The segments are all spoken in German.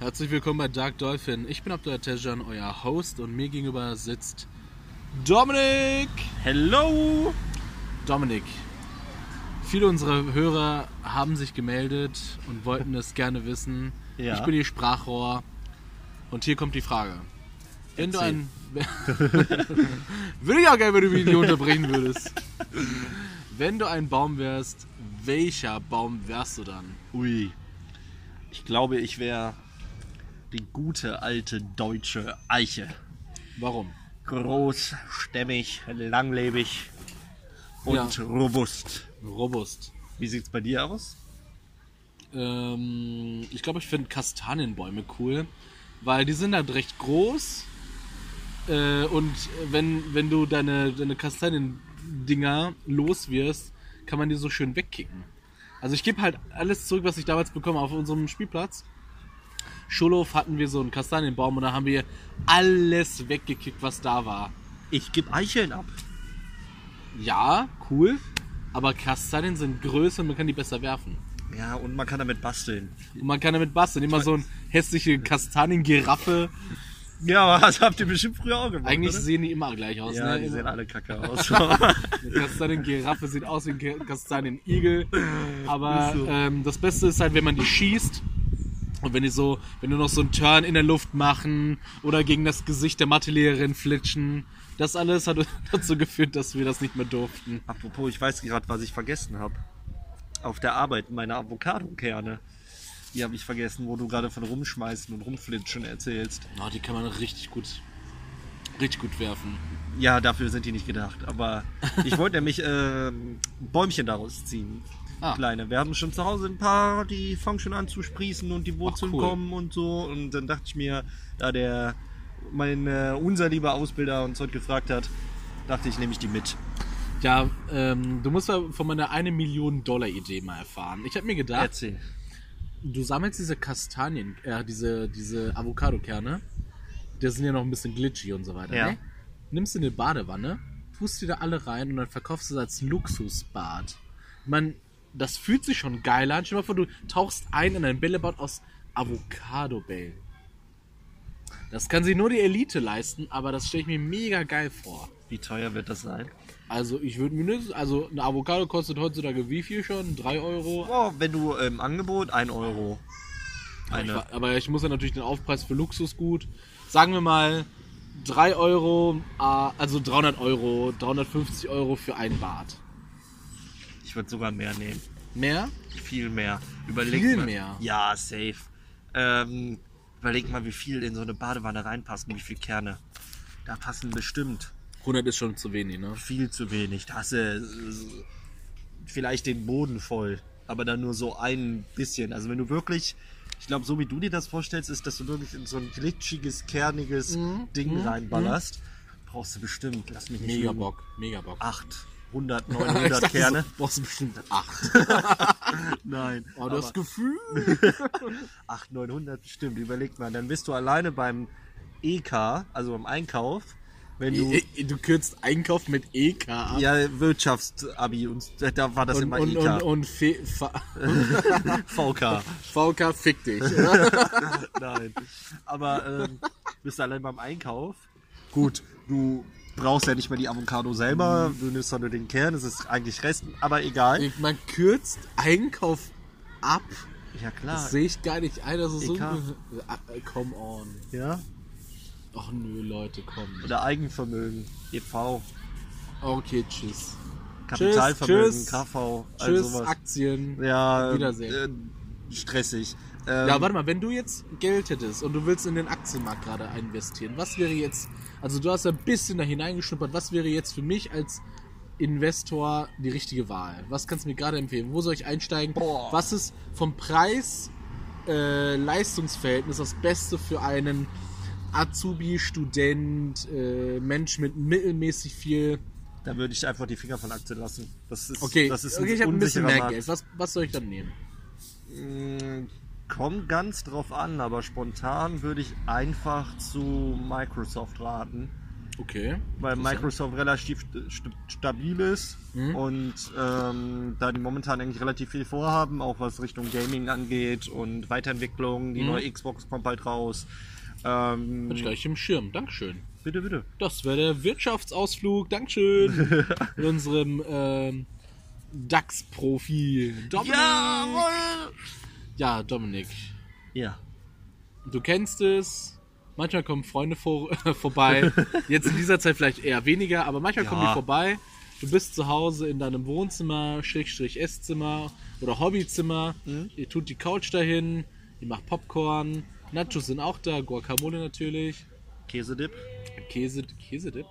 Herzlich willkommen bei Dark Dolphin. Ich bin Abdul Tejan, euer Host und mir gegenüber sitzt Dominik. Hello! Dominik, viele unserer Hörer haben sich gemeldet und wollten es gerne wissen. Ja. Ich bin ihr Sprachrohr und hier kommt die Frage. Wenn du ein... Würde ich auch gerne, wenn du mich nicht unterbrechen würdest. Wenn du ein Baum wärst, welcher Baum wärst du dann? Ui. Ich glaube, ich wäre die gute alte deutsche Eiche. Warum? Groß, stämmig, langlebig und Ja. robust. Robust. Wie sieht's bei dir aus? Ähm, ich glaube, ich finde Kastanienbäume cool, weil die sind halt recht groß. Äh, und wenn, wenn du deine, deine Kastaniendinger los wirst, kann man die so schön wegkicken. Also ich gebe halt alles zurück, was ich damals bekommen habe auf unserem Spielplatz. Schulhof hatten wir so einen Kastanienbaum und da haben wir alles weggekickt, was da war. Ich gebe Eicheln ab. Ja, cool, aber Kastanien sind größer und man kann die besser werfen. Ja, und man kann damit basteln. Und man kann damit basteln. Immer so eine hässliche Kastaniengiraffe. Ja, aber das habt ihr bestimmt früher auch gemacht, Eigentlich oder? sehen die immer gleich aus. Ja, ne? die sehen alle kacke aus. Eine Kastaniengiraffe sieht aus wie ein Kastanienigel. Aber ähm, das Beste ist halt, wenn man die schießt. Und wenn die so, wenn du noch so einen Turn in der Luft machen oder gegen das Gesicht der Mathelehrerin flitschen. Das alles hat dazu geführt, dass wir das nicht mehr durften. Apropos, ich weiß gerade, was ich vergessen habe. Auf der Arbeit meine Avocado-Kerne. Die habe ich vergessen, wo du gerade von rumschmeißen und rumflitschen erzählst. Oh, die kann man richtig gut, richtig gut werfen. Ja, dafür sind die nicht gedacht. Aber ich wollte nämlich ähm, Bäumchen daraus ziehen. Ah. Kleine. Wir haben schon zu Hause ein paar, die fangen schon an zu sprießen und die Wurzeln cool. kommen und so. Und dann dachte ich mir, da der mein äh, unser lieber Ausbilder uns heute gefragt hat, dachte ich, nehme ich die mit. Ja, ähm, du musst ja von meiner 1 Million Dollar Idee mal erfahren. Ich habe mir gedacht, Erzähl. du sammelst diese Kastanien, äh, diese, diese Avocado-Kerne. Die sind ja noch ein bisschen glitchy und so weiter. Ja. Ne? Nimmst du eine Badewanne, tust die da alle rein und dann verkaufst du es als Luxusbad. Man, das fühlt sich schon geil an. Stell dir mal vor, du tauchst ein in ein Bällebad aus Avocado-Bällen. Das kann sich nur die Elite leisten, aber das stelle ich mir mega geil vor. Wie teuer wird das sein? Also ich würde mindestens, also eine Avocado kostet heutzutage wie viel schon? 3 Euro? Oh, wenn du im Angebot 1 Euro. Aber ich, Eine. aber ich muss ja natürlich den Aufpreis für Luxusgut, sagen wir mal 3 Euro, äh, also 300 Euro, 350 Euro für ein Bad. Ich würde sogar mehr nehmen. Mehr? Viel mehr. Überleg viel mal. mehr? Ja, safe. Ähm, überleg mal, wie viel in so eine Badewanne reinpassen, wie viele Kerne. Da passen bestimmt. 100 ist schon zu wenig, ne? Viel zu wenig. Da hast du äh, vielleicht den Boden voll, aber dann nur so ein bisschen. Also wenn du wirklich, ich glaube, so wie du dir das vorstellst, ist, dass du wirklich in so ein glitschiges, kerniges mhm. Ding mhm. reinballerst, brauchst du bestimmt, lass mich nicht Mega lügen. Bock, mega Bock. Acht. 100, 900 dachte, Kerne. So, brauchst du bestimmt 8. Nein. Aber, aber das Gefühl. 8, 900 bestimmt, Überlegt mal. Dann bist du alleine beim EK, also beim Einkauf. Wenn du, e, e du kürzt Einkauf mit EK ab. Ja, Wirtschaftsabi und da war das und, immer und, EK. Und, und Fe, VK. VK, fick dich. Nein. Aber ähm, bist du allein beim Einkauf. Gut, du brauchst ja nicht mehr die Avocado selber, du nimmst doch nur den Kern, das ist eigentlich Rest, aber egal. Man kürzt Einkauf ab. Ja klar. Das sehe ich gar nicht ein, das ist so. Come on. Ja. Ach nö, Leute, komm. Oder Eigenvermögen, EV, Okay, tschüss. Kapitalvermögen, tschüss. KV, all Tschüss, sowas. Aktien. Ja, Wiedersehen. Äh, stressig. Ähm, Ja, warte mal, wenn du jetzt Geld hättest und du willst in den Aktienmarkt gerade investieren, was wäre jetzt, also du hast ein bisschen da hineingeschnuppert, was wäre jetzt für mich als Investor die richtige Wahl? Was kannst du mir gerade empfehlen? Wo soll ich einsteigen? Boah. Was ist vom Preis äh, Leistungsverhältnis das Beste für einen Azubi, Student, äh, Mensch mit mittelmäßig viel. Da würde ich einfach die Finger von Aktien lassen. Das ist, Okay, das ist okay ich habe ein bisschen mehr Markt. Geld. Was, was soll ich dann nehmen? Mm, Kommt ganz drauf an, aber spontan würde ich einfach zu Microsoft raten. Okay. weil Microsoft relativ st stabil ist Mhm. und ähm, da die momentan eigentlich relativ viel vorhaben, auch was Richtung Gaming angeht und Weiterentwicklung. Die Mhm. neue Xbox kommt bald raus. Ähm, Hab ich gleich im Schirm. Dankeschön. bitte, bitte. Das wäre der Wirtschaftsausflug. Dankeschön. Mit unserem ähm, DAX-Profi. Dominik. Ja, Dominik. Ja. Du kennst es. Manchmal kommen Freunde vor, vorbei. Jetzt in dieser Zeit vielleicht eher weniger, aber manchmal kommen Ja. die vorbei. Du bist zu Hause in deinem Wohnzimmer, Schrägstrich Esszimmer oder Hobbyzimmer. Mhm. Ihr tut die Couch dahin, ihr macht Popcorn. Nachos sind auch da, Guacamole natürlich. Käsedip? Käse, Käsedip.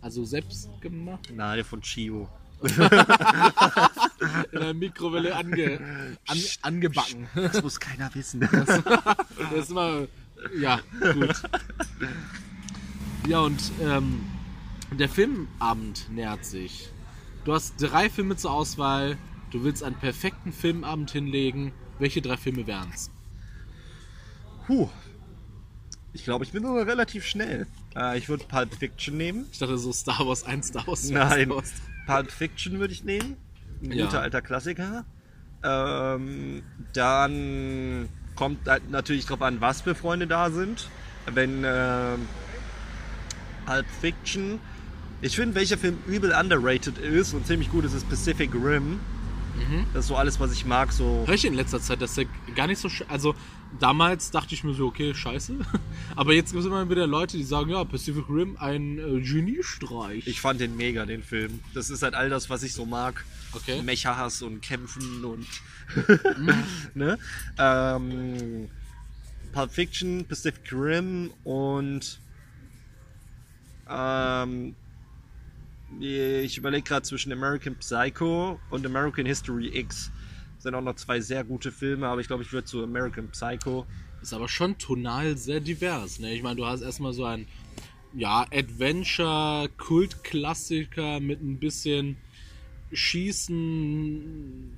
Also selbst gemacht. Nein, der von Chio. In der Mikrowelle ange, an, angebacken. Das muss keiner wissen. Das immer. Ja, gut. Ja, und ähm, der Filmabend nähert sich. Du hast drei Filme zur Auswahl. Du willst einen perfekten Filmabend hinlegen. Welche drei Filme wären's? Puh. Ich glaube, ich bin sogar relativ schnell. Äh, ich würde Pulp Fiction nehmen. Ich dachte so Star Wars 1, Star Wars 2, Nein, Star Wars. Pulp Fiction würde ich nehmen. Ein Ja. guter alter Klassiker. Ähm, dann kommt halt natürlich drauf an, was für Freunde da sind. Wenn ähm, Pulp Fiction. Ich finde, welcher Film übel underrated ist und ziemlich gut ist, ist Pacific Rim. Das ist so alles, was ich mag. So Hör ich in letzter Zeit, dass der gar nicht so. Also, damals dachte ich mir so, okay, scheiße. Aber jetzt gibt es immer wieder Leute, die sagen, ja, Pacific Rim, ein äh, Geniestreich. Ich fand den mega, den Film. Das ist halt all das, was ich so mag. Okay. Mecha-Hass und Kämpfen und. ne? Ähm, Pulp Fiction, Pacific Rim und. Ähm, ich überlege gerade zwischen American Psycho und American History X. Das sind auch noch zwei sehr gute Filme, aber ich glaube, ich würde zu American Psycho. Ist aber schon tonal sehr divers. Ne? Ich meine, du hast erstmal so ein ja, Adventure-Kultklassiker mit ein bisschen Schießen,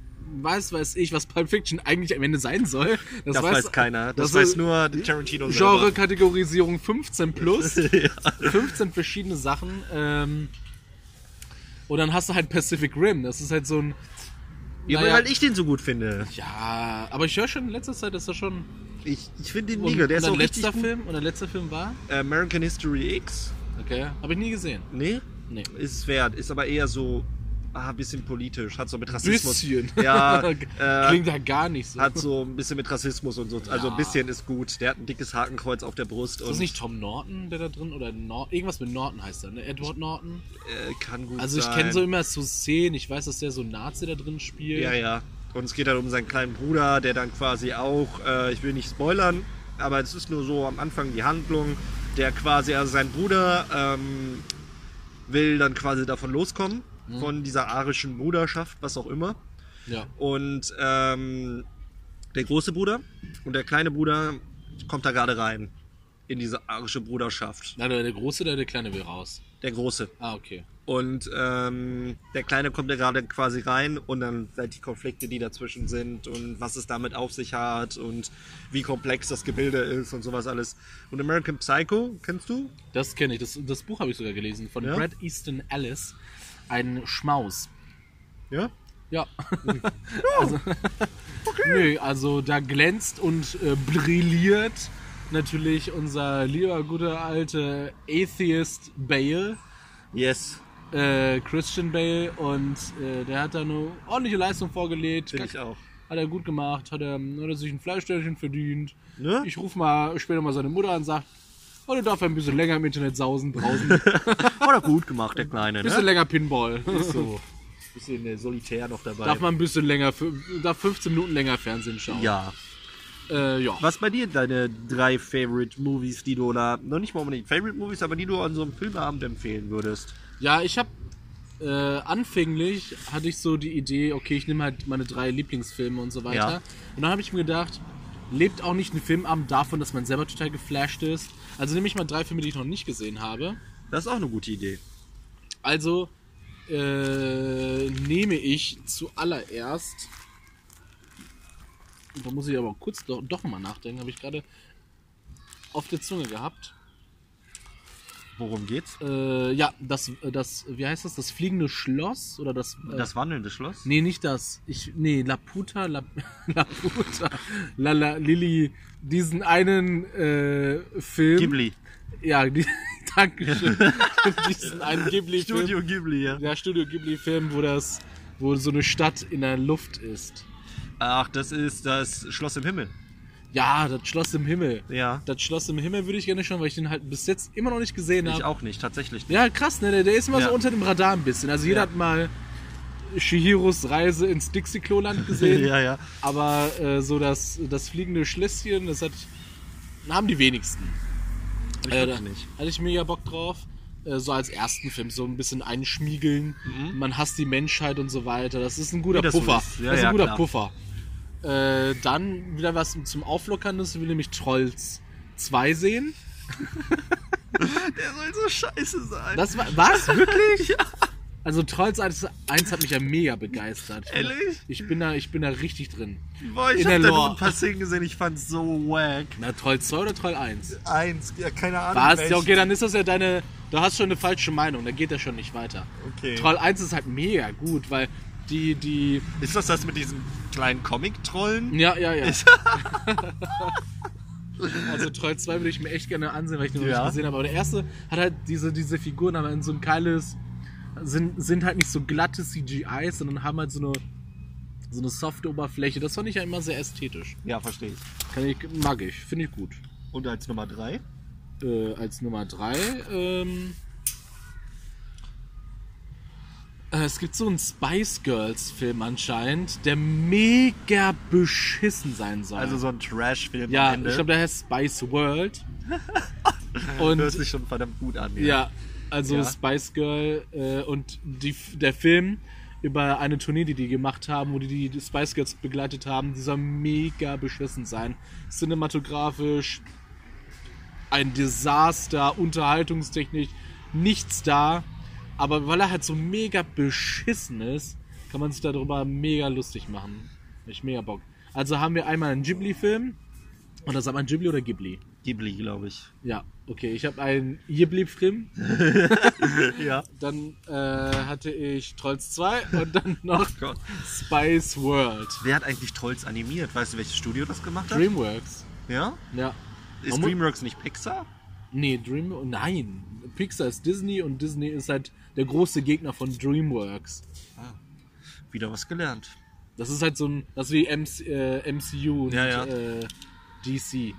weiß weiß ich, was Pulp Fiction eigentlich am Ende sein soll. Das, weiß, keiner. Das, das weiß nur Tarantino selber. Genre-Kategorisierung 15 plus. 15 verschiedene Sachen. Ähm, und dann hast du halt Pacific Rim. Das ist halt so ein. Ja, weil naja, halt ich den so gut finde. ja, aber ich höre schon in letzter Zeit, dass er schon. Ich, ich finde den mega. Der ist auch richtig letzter gut. Film? Und der letzte Film war? American History X. Okay. Habe ich nie gesehen. Nee, Nee. ist wert. Ist aber eher so ah, ein bisschen politisch. Hat so mit Rassismus. Bisschen. Ja, äh, Klingt ja gar nicht so. hat so ein bisschen mit Rassismus und so. Also Ja. ein bisschen ist gut. Der hat ein dickes Hakenkreuz auf der Brust. ist das nicht Tom Norton, der da drin? Oder Nor irgendwas mit Norton heißt er, ne? Edward Norton? Äh, kann gut Also ich sein. kenne so immer so Szenen. Ich weiß, dass der so Nazi da drin spielt. Ja, ja. Und es geht halt um seinen kleinen Bruder, der dann quasi auch, äh, ich will nicht spoilern, aber es ist nur so am Anfang die Handlung, der quasi, also sein Bruder ähm, will dann quasi davon loskommen, Mhm. von dieser arischen Bruderschaft, was auch immer. ja. Und ähm, der große Bruder und der kleine Bruder kommt da gerade rein in diese arische Bruderschaft. Der, der Große oder der Kleine will raus? Der große. Ah, okay. Und ähm, der Kleine kommt da gerade quasi rein und dann halt die Konflikte, die dazwischen sind und was es damit auf sich hat und wie komplex das Gebilde ist und sowas alles. Und American Psycho, kennst du? Das kenne ich. Das, das Buch habe ich sogar gelesen. Von Ja? Brad Easton Ellis. Ein Schmaus. Ja? Ja. also, Nö, also da glänzt und äh, brilliert natürlich unser lieber guter alte Atheist Bale, Yes, äh, Christian Bale, und äh, der hat da eine ordentliche Leistung vorgelegt. finde ich auch. Hat er gut gemacht, hat er, hat er sich ein Fleischstörchen verdient. Ne? Ich rufe mal später mal seine Mutter an und heute darf er ein bisschen länger im Internet sausen draußen. Ein Oder gut gemacht, der Kleine, bisschen ne? länger Pinball. So. Bisschen äh, solitär noch dabei. Darf man ein bisschen länger, darf 15 Minuten länger Fernsehen schauen. ja. Äh, ja. Was bei dir deine drei Favorite Movies, die du oder noch nicht mal unbedingt Favorite Movies, aber die du an so einem Filmabend empfehlen würdest? Ja, ich habe äh, anfänglich hatte ich so die Idee, okay, ich nehme halt meine drei Lieblingsfilme und so weiter. Ja. Und dann habe ich mir gedacht, lebt auch nicht ein Filmabend davon, dass man selber total geflasht ist. Also nehme ich mal drei Filme, die ich noch nicht gesehen habe. Das ist auch eine gute Idee. Also äh, nehme ich zuallererst. Da muss ich aber kurz doch, doch mal nachdenken, habe ich gerade auf der Zunge gehabt. Worum geht's? Äh, ja, das, äh, das, wie heißt das? Das fliegende Schloss oder das. Äh, Das wandelnde Schloss? nee, nicht das. Ich, nee, Laputa, La, Laputa, Lala, Lilly, diesen einen äh, Film. Ghibli. Ja, die, Dankeschön. diesen einen Ghibli-Film. Studio Ghibli, ja. Ja, Studio Ghibli-Film, wo das, wo so eine Stadt in der Luft ist. Ach, das ist das Schloss im Himmel. Ja, das Schloss im Himmel. Ja. Das Schloss im Himmel würde ich gerne schauen, weil ich den halt bis jetzt immer noch nicht gesehen Ich habe. auch nicht, tatsächlich. nicht. Ja, krass, ne? Der, der ist immer Ja. so unter dem Radar ein bisschen. Also jeder Ja. hat mal Shihiros Reise ins Dixie-Klo-Land gesehen. ja, ja. Aber äh, so das, das fliegende Schlösschen, das hat, haben die wenigsten. Ich Äh, da nicht. hatte ich mega Bock drauf. Äh, so als ersten Film, so ein bisschen einschmiegeln. Man hasst die Menschheit und so weiter. Das ist ein guter Mhm. So Puffer. ist. Ja, das ist ein ja, guter klar. Puffer. Äh, dann wieder was zum Auflockern, das will nämlich Trolls 2 sehen. Der soll so scheiße sein. Das war, was? Wirklich? Also Trolls 1, 1 hat mich ja mega begeistert. Ehrlich? Ich bin da, ich bin da richtig drin. Boah, ich in hab da nur ein paar Szenen gesehen, ich fand's so wack. Na, Troll 2 oder Troll 1? Eins, ja, keine Ahnung. Was? Ja, okay, dann ist das ja deine. Du hast schon eine falsche Meinung, dann geht das schon nicht weiter. Okay. Troll 1 ist halt mega gut, weil die, die. Ist das das mit diesen kleinen Comic-Trollen? Ja, ja, ja. Also Troll 2 würde ich mir echt gerne ansehen, weil ich den noch Ja. nicht gesehen habe. Aber der erste hat halt diese, diese Figuren, aber in so ein geiles. Sind, sind halt nicht so glatte CGIs, sondern haben halt so eine. So eine softe Oberfläche. Das fand ich ja immer sehr ästhetisch. Ja, verstehe ich. Kann ich, mag ich, finde ich gut. Und als Nummer drei? Äh, als Nummer 3, ähm, äh, es gibt so einen Spice Girls Film anscheinend, der mega beschissen sein soll. Also so ein Trash-Film ja, am Ende. ich glaube, der heißt Spice World. Und Hört sich schon verdammt gut an. ja, also Ja. Spice Girl äh, und die, der Film über eine Tournee, die die gemacht haben, wo die die Spice Girls begleitet haben, die soll mega beschissen sein. Cinematografisch ein Desaster, unterhaltungstechnisch nichts da. Aber weil er halt so mega beschissen ist, kann man sich darüber mega lustig machen. Ich mega Bock. Also haben wir einmal einen Ghibli-Film. Und das ist aber ein Ghibli oder Ghibli? Ghibli, glaube ich. Ja, okay. Ich habe einen Ghibli-Film. Ja. Dann äh, hatte ich Trolls 2 und dann noch Oh. Spice World. Wer hat eigentlich Trolls animiert? Weißt du, welches Studio das gemacht hat? Dreamworks. Ja? Ja. Ist Man mu- DreamWorks nicht Pixar? Nee, Dream. Nein. Pixar ist Disney und Disney ist halt der große Gegner von Dreamworks. Wieder was gelernt. Das ist halt so ein. Das ist wie MC, äh, MCU und Ja, ja. Äh, DC.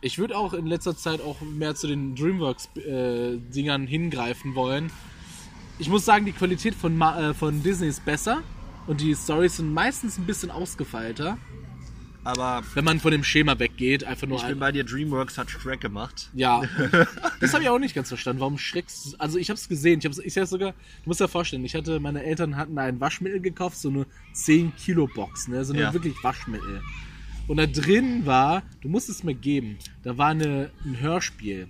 Ich würde auch in letzter Zeit auch mehr zu den Dreamworks-Dingern hingreifen wollen. Ich muss sagen, die Qualität von, Ma äh, von Disney ist besser und die Stories sind meistens ein bisschen ausgefeilter, Aber wenn man von dem Schema weggeht. Einfach nur ich bin bei dir, DreamWorks hat Shrek gemacht. Ja, das habe ich auch nicht ganz verstanden. Warum schreckst Also ich habe es gesehen. Ich habe ich sogar, du musst dir vorstellen, ich hatte, meine Eltern hatten ein Waschmittel gekauft, so eine 10 Kilo Box, ne, so eine Ja. wirklich Waschmittel. Und da drin war, du musst es mir geben, da war eine, ein Hörspiel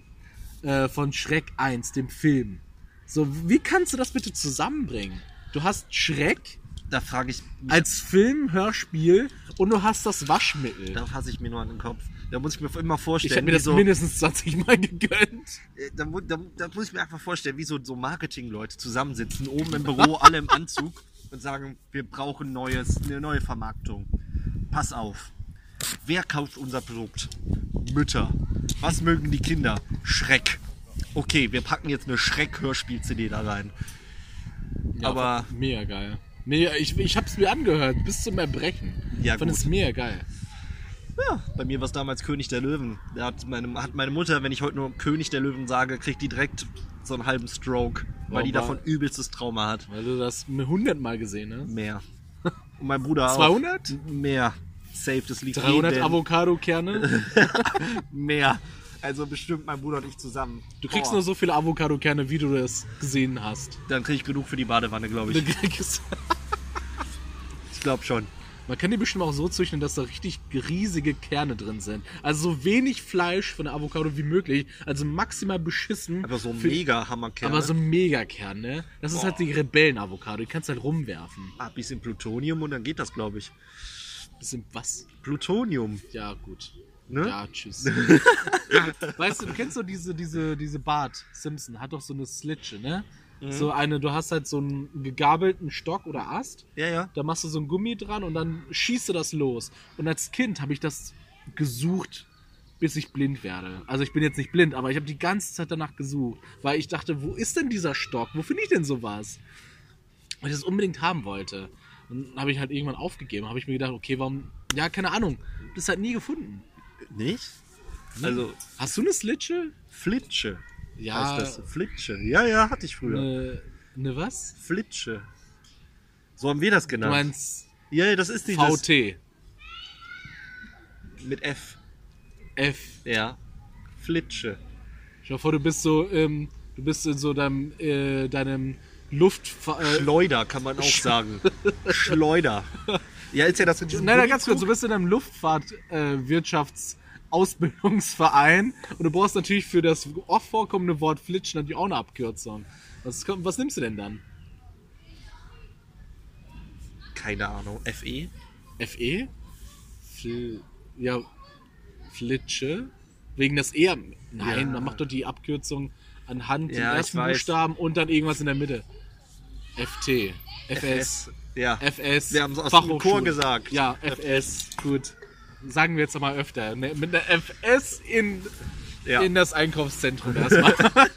äh, von Schreck 1, dem Film. So, wie kannst du das bitte zusammenbringen? Du hast Schreck Da frage ich mich, als Film, Hörspiel und du hast das Waschmittel. da fasse ich mir nur an den Kopf. Da muss ich mir immer Ich vorstellen, hätte mir das so, mindestens 20 Mal gegönnt. äh, da, da, da muss ich mir einfach vorstellen, wie so, so Marketing-Leute zusammensitzen, oben im Büro, alle im Anzug und sagen, wir brauchen neues, eine neue Vermarktung. Pass auf. Wer kauft unser Produkt? Mütter. Was mögen die Kinder? Schreck. Okay, wir packen jetzt eine Schreck-Hörspiel-CD da rein. Ja, Aber- mega geil. Mega, ich, ich hab's mir angehört, bis zum Erbrechen. Ja, ich fand gut. es mega geil. Ja, bei mir war es damals König der Löwen. Da hat meine, hat meine Mutter, wenn ich heute nur König der Löwen sage, kriegt die direkt so einen halben Stroke, weil Warum die war- davon übelstes Trauma hat. Weil du das 100 Mal gesehen hast. Mehr. Und mein Bruder auch. 200? Mehr. Safe, das liegt 300 jedem- Avocado-Kerne? Mehr. Also bestimmt mein Bruder und ich zusammen. Du kriegst Boah. nur so viele Avocado-Kerne, wie du das gesehen hast. Dann krieg ich genug für die Badewanne, glaube Du ich. kriegst- Ich glaube schon. Man kann die bestimmt auch so züchten, dass da richtig riesige Kerne drin sind. Also so wenig Fleisch von der Avocado wie möglich. Also maximal beschissen. Aber so ein für- mega Hammerkern. Aber so ein Megakern, ne? Das ist halt die Rebellen-Avocado. Die kannst du halt rumwerfen. Ah, bisschen Plutonium und dann geht das, glaube ich. Bisschen was? Plutonium. Ja, gut. Ne? Ja, tschüss. weißt du, du kennst so diese, diese, diese Bart Simpson, hat doch so eine Slitsche, ne? Mhm. So eine, du hast halt so einen gegabelten Stock oder Ast, Ja, ja. da machst du so ein Gummi dran und dann schießt du das los. Und als Kind habe ich das gesucht, bis ich blind werde. Also ich bin jetzt nicht blind, aber ich habe die ganze Zeit danach gesucht, weil ich dachte, wo ist denn dieser Stock? Wo finde ich denn sowas? Weil ich das unbedingt haben wollte. Und dann habe ich halt irgendwann aufgegeben. Habe ich mir gedacht, okay, warum? Ja, keine Ahnung. Das halt nie gefunden. Nicht? Also, Hast du eine Slitsche? Flitsche Ja. heißt das. Flitsche. Ja, ja, hatte ich früher. Eine, eine was? Flitsche. So haben wir das Du genannt. meinst ja, ja, das ist dieses VT. mit F. F. Ja. Flitsche. Stell dir vor, du bist so, ähm, du bist in so deinem, äh, deinem Luft. Äh, Schleuder kann man auch sagen. Schleuder. Ja, ist ja das diesem nein, nein, ganz kurz, du bist in einem Luftfahrtwirtschaftsausbildungsverein und du brauchst natürlich für das oft vorkommende Wort Flitschen natürlich auch eine Abkürzung. Was, was nimmst du denn dann? Keine Ahnung. FE? FE? Fl ja, Flitsche? Wegen das E? Nein, Ja. man macht doch die Abkürzung anhand Ja, den ersten. Buchstaben und dann irgendwas in der Mitte. FT. FS. Ja. FS. Wir haben es aus dem. Chor gesagt. Ja, FS. Gut. Sagen wir jetzt mal öfter. Ne, Mit einer FS in, Ja. in das Einkaufszentrum erstmal.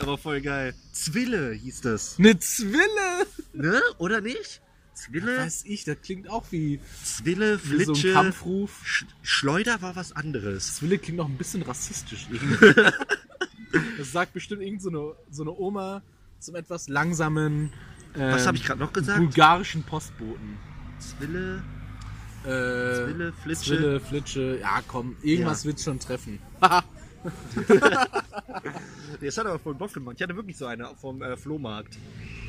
Aber voll geil. Zwille hieß das. Eine Zwille. Ne? Oder nicht? Zwille, Weiß ich, das klingt auch wie, Zwille, wie so ein Flitsche. Kampfruf. Sch Schleuder war was anderes. Zwille klingt noch ein bisschen rassistisch. irgendwie. das sagt bestimmt irgend so eine, so eine Oma zum etwas langsamen Was ähm, habe ich gerade noch gesagt? bulgarischen Postboten. Zwille, Äh, Zwille, Flitsche. Zwille, Flitsche. Ja, komm, irgendwas Ja. wird schon treffen. Das hat aber voll Bock gemacht. Ich hatte wirklich so eine vom äh, Flohmarkt.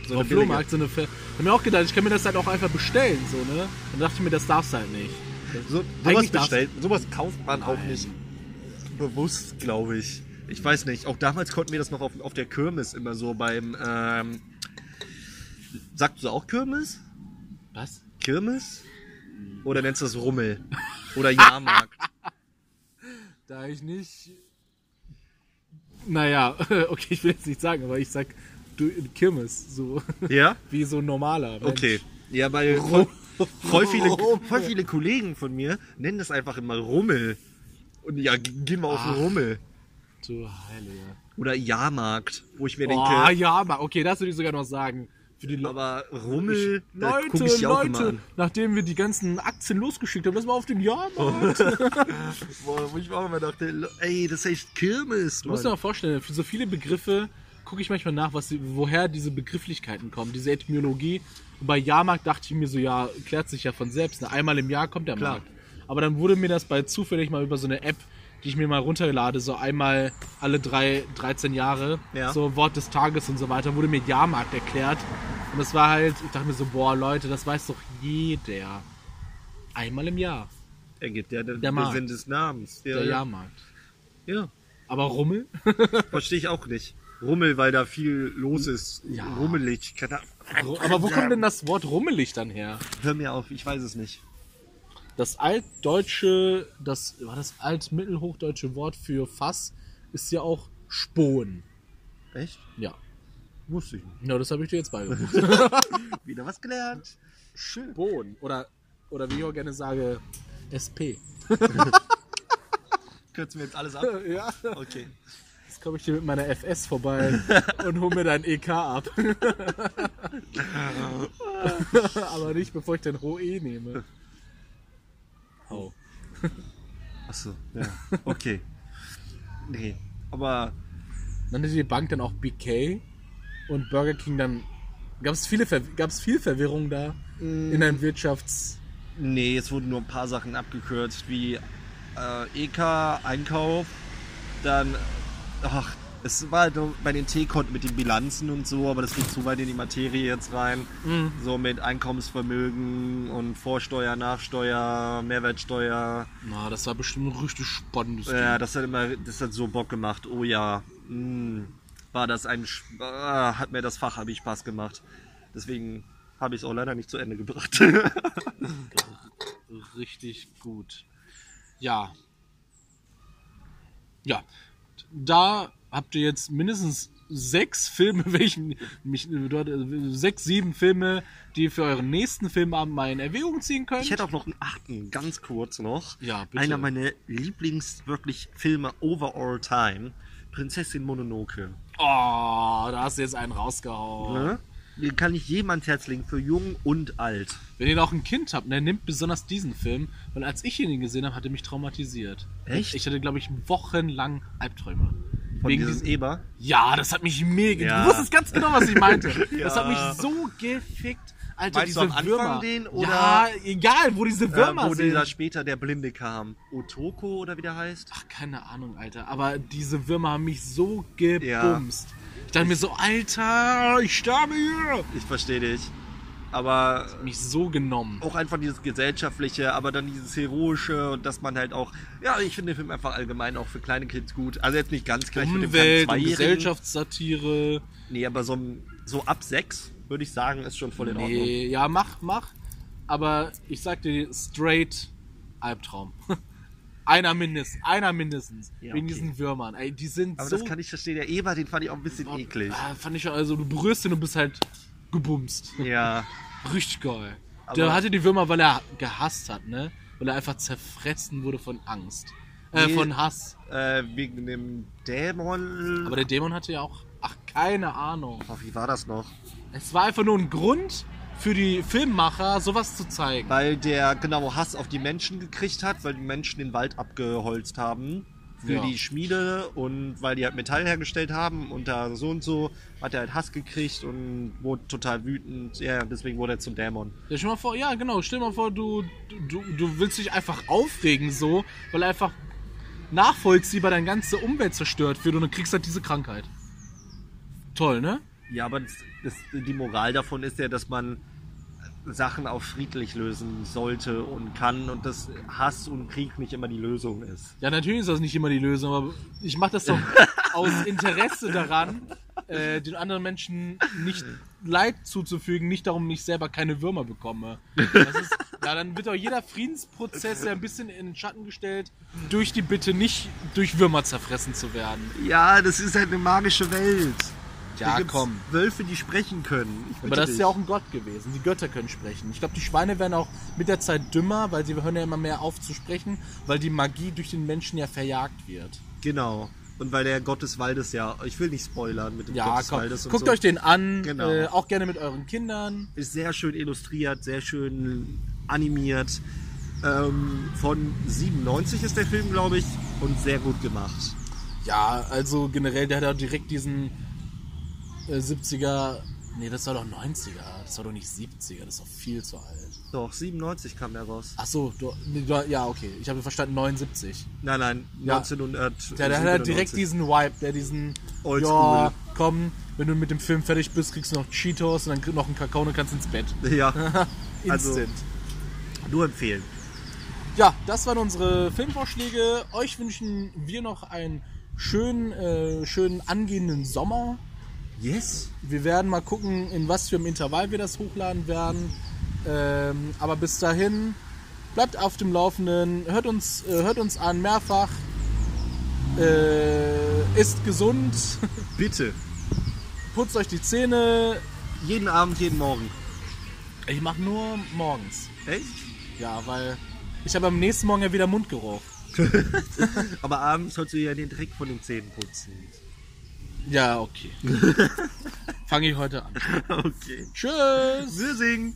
So Auf. Flohmarkt so eine Ich hab mir auch gedacht, ich kann mir das halt auch einfach bestellen, so, ne? Dann dachte ich mir, das darfst du halt nicht. So, sowas bestellt, sowas kauft man auch Nein. nicht bewusst, glaube ich. Ich weiß nicht. Auch damals konnten wir das noch auf, auf der Kirmes immer so beim. Ähm, sagst du auch Kirmes? Was? Kirmes? Oder nennst du das Rummel? Oder Jahrmarkt? Da ich nicht. Naja, okay, ich will jetzt nicht sagen, aber ich sag du, Kirmes, so ja? wie so ein normaler. Mensch. Okay. Ja, weil voll, voll, viele, voll viele Kollegen von mir nennen das einfach immer Rummel. Und ja, gehen wir auf den. Rummel. Du Heilige. Oder Jahrmarkt, wo ich mir Oh, denke, ja, ma- okay, das würde ich sogar noch sagen. Für die Le aber Rummel, da Leute, ich auch immer Leute, an. nachdem wir die ganzen Aktien losgeschickt haben, lass mal auf den Jahrmarkt. Boah, wo ich auch immer dachte, ey, das heißt Kirmes, Du musst dir mal vorstellen, für so viele Begriffe gucke ich manchmal nach, was, woher diese Begrifflichkeiten kommen, diese Etymologie. Und bei Jahrmarkt dachte ich mir so, ja, klärt sich ja von selbst. Ne? Einmal im Jahr kommt der Klar. Markt. Aber dann wurde mir das bei zufällig mal über so eine App, die ich mir mal runterlade, so einmal alle drei, 13 Jahre, Ja. so Wort des Tages und so weiter, wurde mir Jahrmarkt erklärt. Und das war halt, ich dachte mir so, boah, Leute, das weiß doch jeder. Einmal im Jahr, Er geht der, der, Der Markt. Sinn des Namens. Ja, der ja. Jahrmarkt. ja. Aber Rummel? Verstehe ich auch nicht. Rummel, weil da viel los ist. Ja. Rummelig. Aber wo kommt denn das Wort rummelig dann her? Hör mir auf, ich weiß es nicht. Das altdeutsche, das war das altmittelhochdeutsche Wort für Fass ist ja auch Spohn. Echt? Ja. Wusste ich nicht. Ja, das habe ich dir jetzt beigebracht. Wieder was gelernt. Schön. Spohn. Oder, oder wie ich auch gerne sage, SP. Kürzen wir jetzt alles ab? Ja. Okay. Jetzt komme ich dir mit meiner FS vorbei und hol mir dein EK ab. Aber nicht, bevor ich dein HOE nehme. Au. Achso, ja. Okay. Nee. Aber Nannte die Bank dann auch BK und Burger King dann. Gab es viele Ver gab's viel Verwirrung da in einem Wirtschafts. nee, es wurden nur ein paar Sachen abgekürzt, wie äh, EK, Einkauf, dann. Ach, es war halt nur bei den T-Konten mit den Bilanzen und so, aber das geht zu weit in die Materie jetzt rein. So mit Einkommensvermögen und Vorsteuer, Nachsteuer, Mehrwertsteuer. Na, das war bestimmt ein richtig spannendes Ja, das hat immer, das hat so Bock gemacht. Oh ja, mm, war das ein, ah, hat mir das Fach habe ich Spaß gemacht. Deswegen habe ich es auch leider nicht zu Ende gebracht. richtig gut. Ja. Ja. Da habt ihr jetzt mindestens sechs Filme, welchen mich dort äh, sechs, sieben Filme, die ihr für euren nächsten Filmabend mal in Erwägung ziehen könnt. Ich hätte auch noch einen achten, ganz kurz noch. Ja, bitte. Einer meiner Lieblings wirklich Filme over all time. Prinzessin Mononoke. oh, da hast du jetzt einen rausgehauen. Ne? Den kann ich jedem ans Herz legen, für jung und alt. Wenn ihr noch ein Kind habt, ne, nehmt besonders diesen Film, weil als ich ihn gesehen habe, hat er mich traumatisiert. Echt? Ich hatte, glaube ich, wochenlang Albträume. Von Wegen dieses Eber. Ja, das hat mich mega. Ja. Du wusstest ganz genau, was ich meinte. Ja. Das hat mich so gefickt. Alter, Meinst du diese am Anfang Würmer. den, oder- Ja, egal, wo diese Würmer äh, wo sind. dieser später der Blinde kam. Otoko oder wie der heißt? Ach, keine Ahnung, Alter. Aber diese Würmer haben mich so gebumst. Ich dachte mir so, Alter, ich sterbe hier. Ich verstehe dich. Aber Mich so genommen. auch einfach dieses gesellschaftliche, aber dann dieses heroische und dass man halt auch, ja, ich finde den Film einfach allgemein auch für kleine Kids gut. Also jetzt nicht ganz gleich mit dem Umwelt und. Gesellschaftssatire. Nee, aber so, so ab sechs würde ich sagen, ist schon voll in Ordnung. Nee, ja, mach, mach. Aber ich sag dir, straight Albtraum. einer mindestens, einer mindestens. Ja, wegen okay. diesen Würmern. Ey, die sind Aber so. das kann ich verstehen. Der Eber, den fand ich auch ein bisschen eklig. Ah, fand ich also du berührst ihn und bist halt gebumst. Ja. Richtig geil. Aber- Der hatte die Würmer, weil er gehasst hat, ne? Weil er einfach zerfressen wurde von Angst. Äh, Nee. von Hass. Äh, wegen dem Dämon. Aber der Dämon hatte ja auch. Ach, keine Ahnung. oh, wie war das noch? Es war einfach nur ein Grund für die Filmmacher, sowas zu zeigen. Weil der genau Hass auf die Menschen gekriegt hat, weil die Menschen den Wald abgeholzt haben für Ja. die Schmiede und weil die halt Metall hergestellt haben und da so und so hat er halt Hass gekriegt und wurde total wütend. Ja, deswegen wurde er zum Dämon. Ja, stell mal vor, ja, genau, stell mal vor, du, du, du willst dich einfach aufregen so, weil einfach nachvollziehbar deine ganze Umwelt zerstört wird und du kriegst halt diese Krankheit. Toll, ne? Ja, aber das, das, die Moral davon ist ja, dass man Sachen auch friedlich lösen sollte und kann und dass Hass und Krieg nicht immer die Lösung ist. Ja, natürlich ist das nicht immer die Lösung, aber ich mache das doch aus Interesse daran, äh, den anderen Menschen nicht Leid zuzufügen, nicht darum, ich selber keine Würmer bekomme. Das ist, ja, dann wird doch jeder Friedensprozess ja ein bisschen in den Schatten gestellt, durch die Bitte nicht durch Würmer zerfressen zu werden. Ja, das ist halt eine magische Welt. Ja, Da komm. Wölfe, die sprechen können. Aber das ist dich. ja auch ein Gott gewesen. Die Götter können sprechen. Ich glaube, die Schweine werden auch mit der Zeit dümmer, weil sie hören ja immer mehr auf zu sprechen, weil die Magie durch den Menschen ja verjagt wird. Genau. Und weil der Gott des Waldes ja, ich will nicht spoilern mit dem Gott Ja, des komm, Waldes und guckt so. euch den an, Genau. äh, auch gerne mit euren Kindern. Ist sehr schön illustriert, sehr schön animiert. Ähm, von 97 ist der Film, glaube ich, und sehr gut gemacht. Ja, also generell, der hat ja direkt diesen äh, 70er, nee, das war doch 90er, das war doch nicht 70er, das ist doch viel zu alt. Doch, 97 kam der raus. Ach so, du, nee, du, ja, okay, ich habe verstanden 79. Nein, nein, Ja. 1900. Der, der hat halt direkt diesen Vibe, der diesen, Oldschool. ja, komm, wenn du mit dem Film fertig bist, kriegst du noch Cheetos und dann kriegst du noch einen Kakao und kannst ins Bett. Ja, Also- Instant. nur empfehlen. Ja, das waren unsere Filmvorschläge. Euch wünschen wir noch einen schönen, äh, schönen angehenden Sommer. Yes. Wir werden mal gucken, in was für einem Intervall wir das hochladen werden. Ähm, aber bis dahin, bleibt auf dem Laufenden, hört uns, äh, hört uns an mehrfach. Äh, ist gesund, Bitte. putzt euch die Zähne. Jeden Abend, jeden Morgen. Ich mache nur morgens. Echt? Ja, weil ich habe am nächsten Morgen ja wieder Mundgeruch. Aber abends sollst du ja den Dreck von den Zähnen putzen. Ja, okay. Fange ich heute an. Okay. Tschüss. Wir singen.